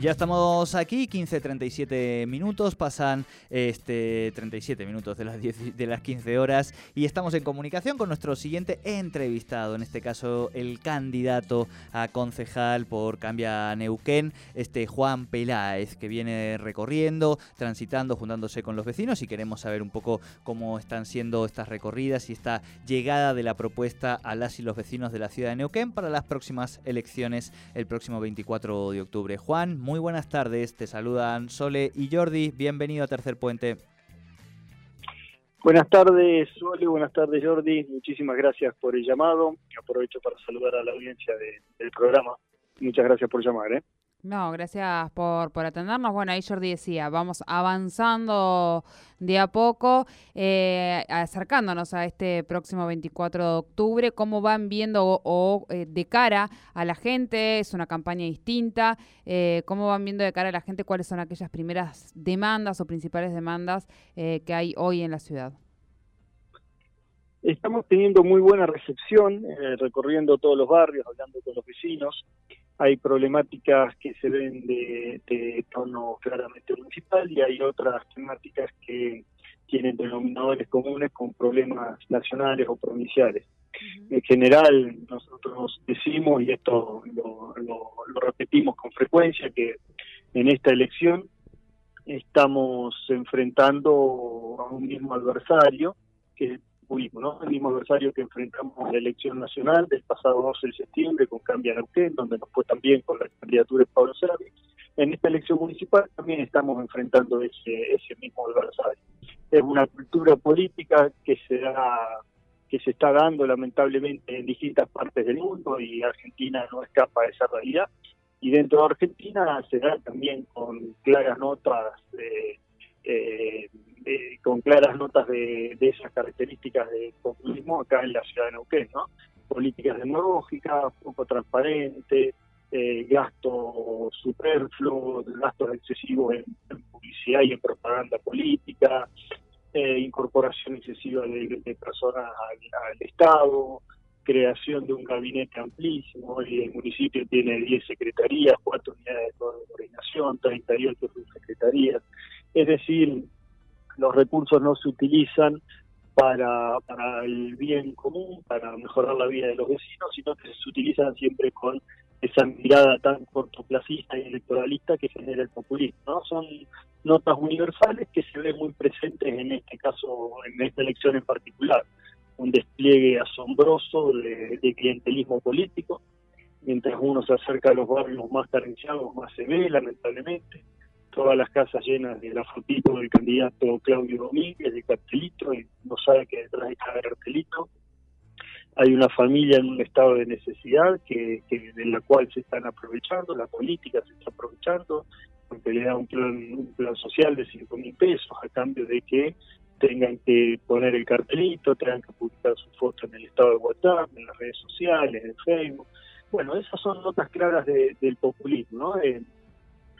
Ya estamos aquí, 15.37 minutos, pasan este 37 minutos de las, 10, de las 15 horas y estamos en comunicación con nuestro siguiente entrevistado, en este caso el candidato a concejal por Cambia Neuquén, este Juan Peláez, que viene recorriendo, transitando, juntándose con los vecinos y queremos saber un poco cómo están siendo estas recorridas y esta llegada de la propuesta a las y los vecinos de la ciudad de Neuquén para las próximas elecciones el próximo 24 de octubre. Juan, muy buenas tardes. Te saludan Sole y Jordi. Bienvenido a Tercer Puente. Buenas tardes, Sole. Buenas tardes, Jordi. Muchísimas gracias por el llamado. Aprovecho para saludar a la audiencia del programa. Muchas gracias por llamar. ¿eh? No, gracias por, por atendernos. Bueno, ahí Jordi decía, vamos avanzando de a poco, eh, acercándonos a este próximo 24 de octubre. ¿Cómo van viendo o, eh, de cara a la gente? Es una campaña distinta. Eh, ¿Cómo van viendo de cara a la gente cuáles son aquellas primeras demandas o principales demandas que hay hoy en la ciudad? Estamos teniendo muy buena recepción, recorriendo todos los barrios, hablando con los vecinos hay problemáticas que se ven de, tono claramente municipal y hay otras temáticas que tienen denominadores comunes con problemas nacionales o provinciales. En general, nosotros decimos, y esto lo, repetimos con frecuencia, que en esta elección estamos enfrentando a un mismo adversario, que ¿no? El mismo adversario que enfrentamos en la elección nacional del pasado 12 de septiembre con Cambia Neuquén, donde nos fue también con la candidatura de Pablo Servi. En esta elección municipal también estamos enfrentando ese, ese mismo adversario. Es una cultura política que se da que se está dando lamentablemente en distintas partes del mundo y Argentina no escapa de esa realidad. Y dentro de Argentina se da también con claras notas de, eh, con claras notas de, esas características de populismo acá en la ciudad de Neuquén, ¿no? Políticas demagógicas, poco transparente, eh, gasto superfluo, gastos excesivos en, publicidad y en propaganda política, eh, incorporación excesiva de, personas al, Estado, creación de un gabinete amplísimo, y el municipio tiene 10 secretarías, 4 unidades de coordinación, 38 subsecretarías, es decir, los recursos no se utilizan para, para el bien común, para mejorar la vida de los vecinos, sino que se utilizan siempre con esa mirada tan cortoplacista y electoralista que genera el populismo. ¿no? Son notas universales que se ven muy presentes en este caso, en esta elección en particular. Un despliegue asombroso de, de clientelismo político, mientras uno se acerca a los barrios más carenciados, más se ve, lamentablemente todas las casas llenas de la fotito del candidato Claudio Domínguez, de cartelito, y no sabe que detrás de cada cartelito hay una familia en un estado de necesidad que, de la cual se están aprovechando, la política se está aprovechando, porque le da un plan, un plan social de 5 mil pesos a cambio de que tengan que poner el cartelito, tengan que publicar su foto en el estado de WhatsApp, en las redes sociales, en Facebook. Bueno, esas son notas claras del populismo, ¿no? de,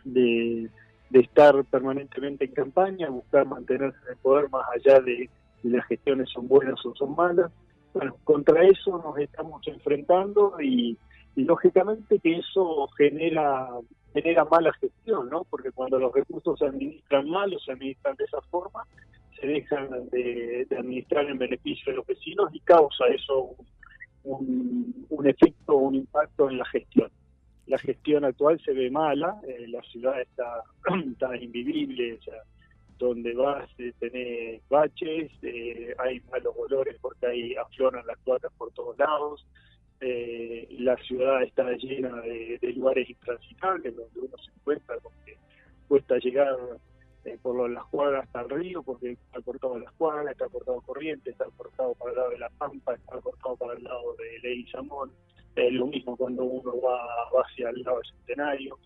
de estar permanentemente en campaña, buscar mantenerse en el poder más allá de si las gestiones son buenas o son malas. Bueno, contra eso nos estamos enfrentando y, lógicamente que eso genera genera mala gestión, ¿no? Porque cuando los recursos se administran mal o se administran de esa forma, se dejan de, administrar en beneficio de los vecinos y causa eso un, un efecto, un impacto en la gestión la gestión actual se ve mala, eh, la ciudad está, invivible, o sea, donde vas eh, tenés baches, eh, hay malos olores porque ahí afloran las cuotas por todos lados, la ciudad está llena de, lugares intransitables donde uno se encuentra porque cuesta llegar por las cuadras hasta el río porque está cortado las cuadras, está cortado corriente, está cortado para el lado de la Pampa, está cortado para el lado de Ley Es lo mismo cuando uno va, hacia el lado del centenario.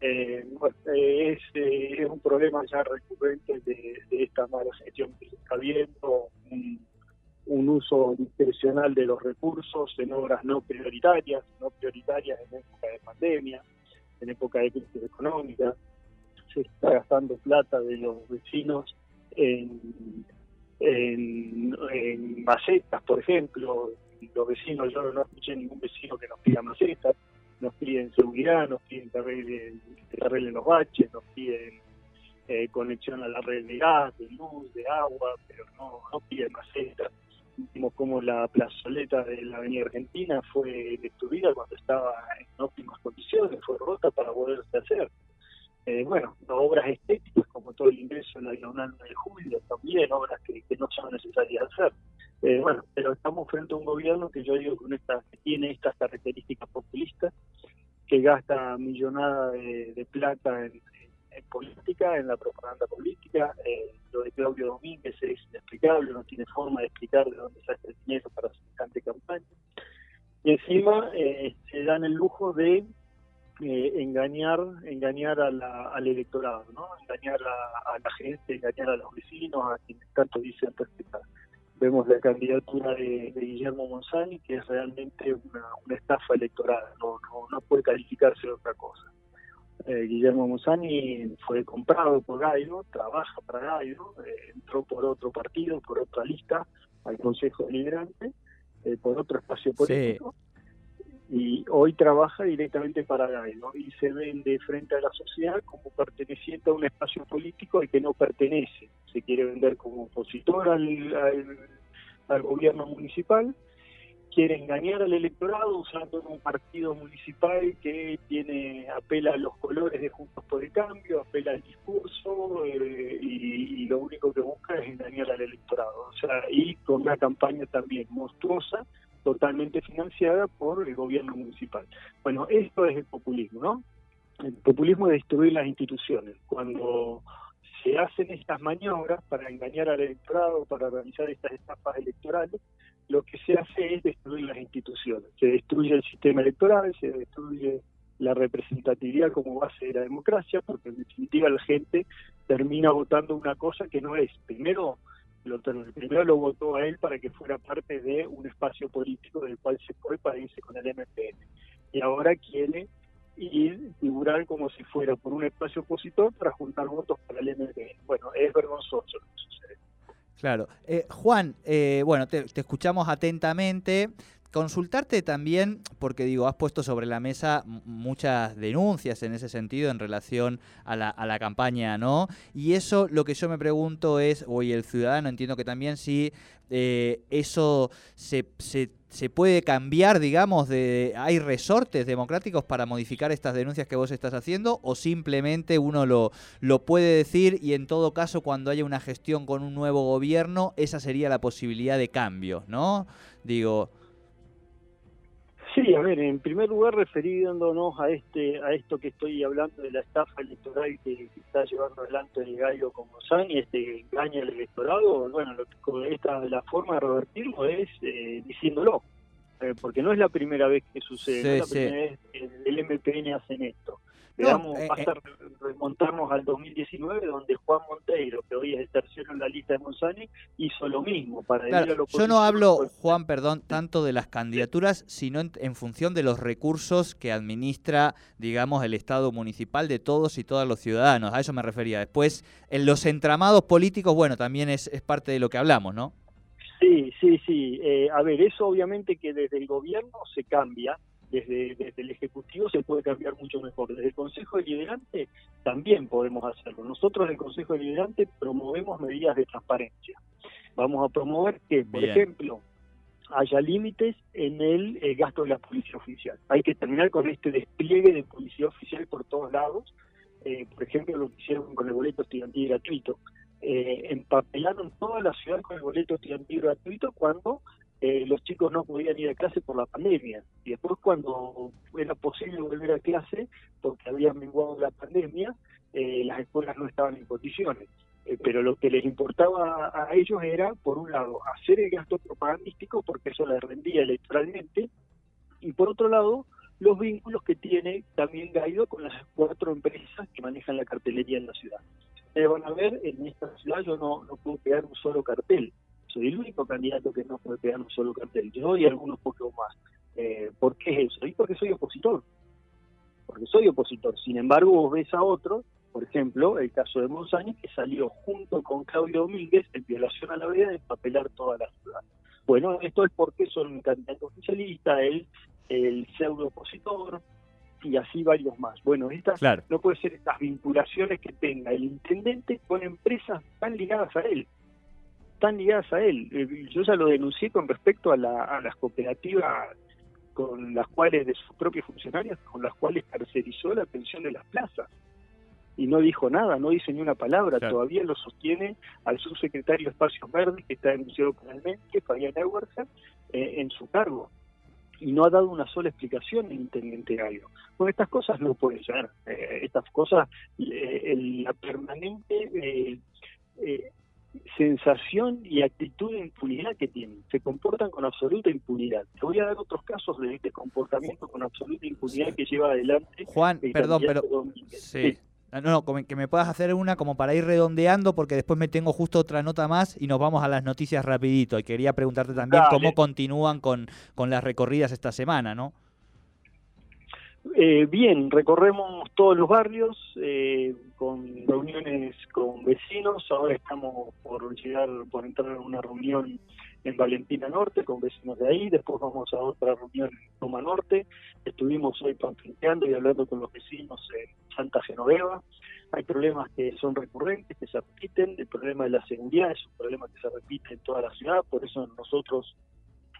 Eh, eh, es, un problema ya recurrente de, esta mala gestión que se está viendo, un, uso discrecional de los recursos en obras no prioritarias, no prioritarias en época de pandemia, en época de crisis económica. Se está gastando plata de los vecinos en, en, en macetas, por ejemplo, los vecinos, yo no escuché ningún vecino que nos pida macetas, nos piden seguridad, nos piden que arreglen, los baches, nos piden eh, conexión a la red de gas, de luz, de agua, pero no, no piden macetas. Vimos como la plazoleta de la Avenida Argentina fue destruida cuando estaba en óptimas condiciones, fue rota para poderse hacer. Eh, bueno, yo digo que tiene estas características populistas, que gasta millonada de, plata en, política, en la propaganda política. Eh, lo de Claudio Domínguez es inexplicable, no tiene forma de explicar de dónde sale el dinero para semejante campaña. Y encima se dan el lujo de eh, engañar engañar al electorado, ¿no? engañar a, la gente, engañar a los vecinos, a quienes tanto dicen respetar. Vemos la candidatura de, Guillermo Monzani, que es realmente una, estafa electoral, no, no, puede calificarse de otra cosa. Eh, Guillermo Monzani fue comprado por Gairo, trabaja para Gairo, eh, entró por otro partido, por otra lista al Consejo Deliberante, por otro espacio político y hoy trabaja directamente para Gairo y se vende frente a la sociedad como perteneciente a un espacio político al que no pertenece. Se quiere vender como opositor al, al, gobierno municipal, quiere engañar al electorado usando un partido municipal que tiene apela a los colores de Juntos por el Cambio, apela al discurso eh, y, y, lo único que busca es engañar al electorado. O sea, y con una campaña también monstruosa totalmente financiada por el gobierno municipal. Bueno, esto es el populismo, ¿no? El populismo es destruir las instituciones. Cuando se hacen estas maniobras para engañar al electorado, para realizar estas estafas electorales, lo que se hace es destruir las instituciones. Se destruye el sistema electoral, se destruye la representatividad como base de la democracia, porque en definitiva la gente termina votando una cosa que no es. Primero, lo, primero lo votó a él para que fuera parte de un espacio político del cual se fue para irse con el MPN. Y ahora quiere ir figurar como si fuera por un espacio opositor para juntar votos para el MPN. Bueno, es vergonzoso lo que sucede. Claro. Eh, Juan, eh, bueno, te, escuchamos atentamente. Consultarte también, porque digo, has puesto sobre la mesa muchas denuncias en ese sentido en relación a la, a la campaña, ¿no? Y eso lo que yo me pregunto es, o el ciudadano entiendo que también si eh, eso se, se, se, puede cambiar, digamos, de hay resortes democráticos para modificar estas denuncias que vos estás haciendo, o simplemente uno lo, lo puede decir y en todo caso cuando haya una gestión con un nuevo gobierno, esa sería la posibilidad de cambio, ¿no? Digo... Sí, a ver, en primer lugar refiriéndonos a este a esto que estoy hablando de la estafa electoral que, está llevando adelante el gallo con y este engaño al electorado, bueno, lo, esta la forma de revertirlo es eh, diciéndolo, eh, porque no es la primera vez que sucede, no es la primera vez que el MPN hacen esto. Digamos, eh, eh. Remontarnos al 2019, donde Juan Monteiro, que hoy es el tercero en la lista de Monzani, hizo lo mismo. para Yo no hablo, Juan, perdón, tanto de las candidaturas, sino en, función de los recursos que administra, digamos, el Estado municipal de todos y todas los ciudadanos. A eso me refería. Después, en los entramados políticos, bueno, también es, es parte de lo que hablamos, ¿no? Sí, sí, sí. Eh, a ver, eso obviamente que desde el gobierno se cambia desde, el Ejecutivo se puede cambiar mucho mejor. Desde el Consejo Deliberante también podemos hacerlo. Nosotros en el Consejo Deliberante promovemos medidas de transparencia. Vamos a promover que, por ejemplo, haya límites en el, eh, gasto de la policía oficial. Hay que terminar con este despliegue de policía oficial por todos lados. Eh, por ejemplo, lo que hicieron con el boleto estudiantil gratuito. Eh, empapelaron toda la ciudad con el boleto estudiantil gratuito cuando eh, los chicos no podían ir a clase por la pandemia. Y después cuando era posible volver a clase, porque había menguado la pandemia, eh, las escuelas no estaban en condiciones. Eh, pero lo que les importaba a ellos era, por un lado, hacer el gasto propagandístico, porque eso les rendía electoralmente, y por otro lado, los vínculos que tiene también Gaido con las cuatro empresas que manejan la cartelería en la ciudad. Ustedes van a ver, en esta ciudad yo no, no puedo pegar un solo cartel soy el único candidato que no puede pegar un solo cartel, yo y algunos pocos más. Eh, ¿Por qué es eso? Y porque soy opositor, porque soy opositor. Sin embargo, vos ves a otros, por ejemplo, el caso de Monsañez, que salió junto con Claudio Domínguez en violación a la veda de papelar toda la ciudad. Bueno, esto es porque son un candidato oficialista, él, el pseudo opositor, y así varios más. Bueno, estas no puede ser estas vinculaciones que tenga el intendente con empresas tan ligadas a él, tan ligadas a él. Eh, yo ya lo denuncié con respecto a, las cooperativas con las cuales de sus propios funcionarios, con las cuales tercerizó la pensión de las plazas. Y no dijo nada, no dice ni una palabra, todavía lo sostiene al subsecretario de Espacios Verdes, que está denunciado penalmente, Fabián Ewersen, eh, en su cargo y no ha dado una sola explicación el intendente Gallo. Bueno, estas cosas no pueden ser. Eh, estas cosas, eh, la permanente eh, sensación y actitud de impunidad que tienen. Se comportan con absoluta impunidad. Te voy a dar otros casos de este comportamiento con absoluta impunidad que lleva adelante. Juan, perdón, pero... Sí. Ah, no, no, que me puedas hacer una como para ir redondeando, porque después me tengo justo otra nota más y nos vamos a las noticias rapidito. Y quería preguntarte también cómo continúan con, con las recorridas esta semana, ¿no? Eh, bien, recorremos todos los barrios eh, con reuniones con vecinos. Ahora estamos por llegar, por entrar en una reunión en Valentina Norte con vecinos de ahí. Después vamos a otra reunión en Toma Norte. Estuvimos hoy planteando y hablando con los vecinos en Santa Genoveva. Hay problemas que son recurrentes, que se repiten. El problema de la seguridad es un problema que se repite en toda la ciudad. Por eso nosotros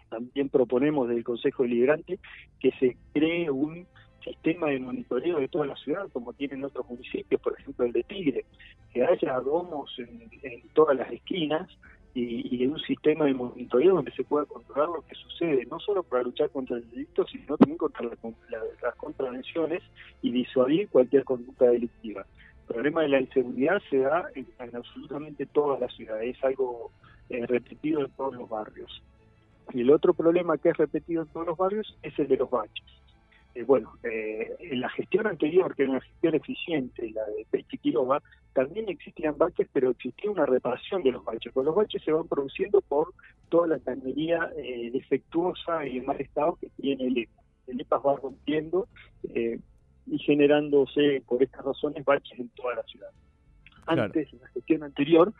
también proponemos del Consejo Deliberante que se cree un sistema de monitoreo de toda la ciudad, como tienen otros municipios, por ejemplo el de Tigre, que haya domos en, todas las esquinas y, y, un sistema de monitoreo donde se pueda controlar lo que sucede, no solo para luchar contra el delito, sino también contra las contravenciones y disuadir cualquier conducta delictiva. El problema de la inseguridad se da en, absolutamente toda la ciudad, es algo eh, repetido en todos los barrios. Y el otro problema que es repetido en todos los barrios es el de los baches. Eh, bueno, eh, en la gestión anterior, que era una gestión eficiente, la de Pechi también existían baches, pero existía una reparación de los baches. Pues los baches se van produciendo por toda la cañería eh, defectuosa y en mal estado que tiene el EPA. El EPA va rompiendo y generándose por estas razones baches en toda la ciudad. Antes, en la gestión anterior,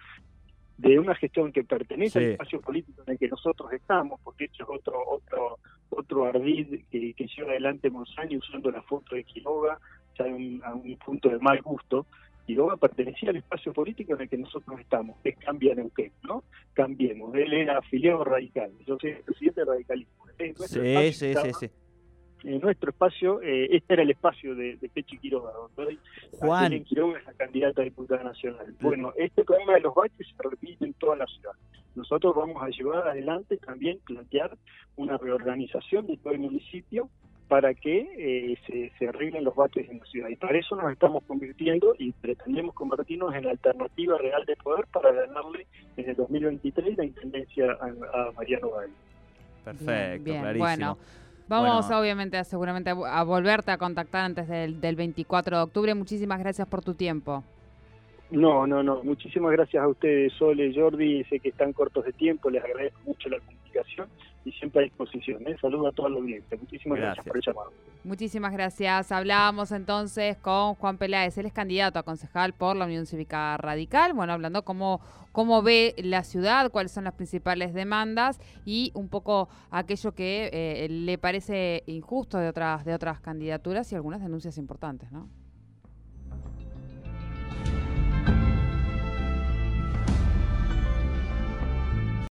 de una gestión que pertenece al espacio político en el que nosotros estamos, porque esto es otro otro otro ardid que, lleva adelante Monsanto usando la foto de Quiroga, ya a un punto de mal gusto. Quiroga pertenecía al espacio político en el que nosotros estamos, que es Cambia Neuquén, ¿no? Cambiemos. Él era afiliado radical, yo soy el presidente radicalismo. Sí, sí, sí, sí en nuestro espacio, eh, este era el espacio de, de Pechi Quiroga, donde Juan Quiroga es la candidata a diputada nacional. Bueno, este problema de los baches se repite en toda la ciudad. Nosotros vamos a llevar adelante también plantear una reorganización de todo el municipio para que eh, se, se, arreglen los baches en la ciudad. Y para eso nos estamos convirtiendo y pretendemos convertirnos en la alternativa real de poder para ganarle en el 2023 la intendencia a, Mariano Valle. Perfecto, clarísimo. Bueno. Vamos obviamente seguramente a, volverte a contactar antes del, del 24 de octubre. Muchísimas gracias por tu tiempo. No, no, no. Muchísimas gracias a ustedes, Sole, Jordi. Sé que están cortos de tiempo. Les agradezco mucho la comunicación y siempre a disposición. ¿eh? Saludos a toda la audiencia. Muchísimas gracias. por el llamado. Muchísimas gracias. Hablábamos entonces con Juan Peláez. Él es candidato a concejal por la Unión Cívica Radical. Bueno, hablando cómo, cómo ve la ciudad, cuáles son las principales demandas y un poco aquello que eh, le parece injusto de otras, de otras candidaturas y algunas denuncias importantes, ¿no?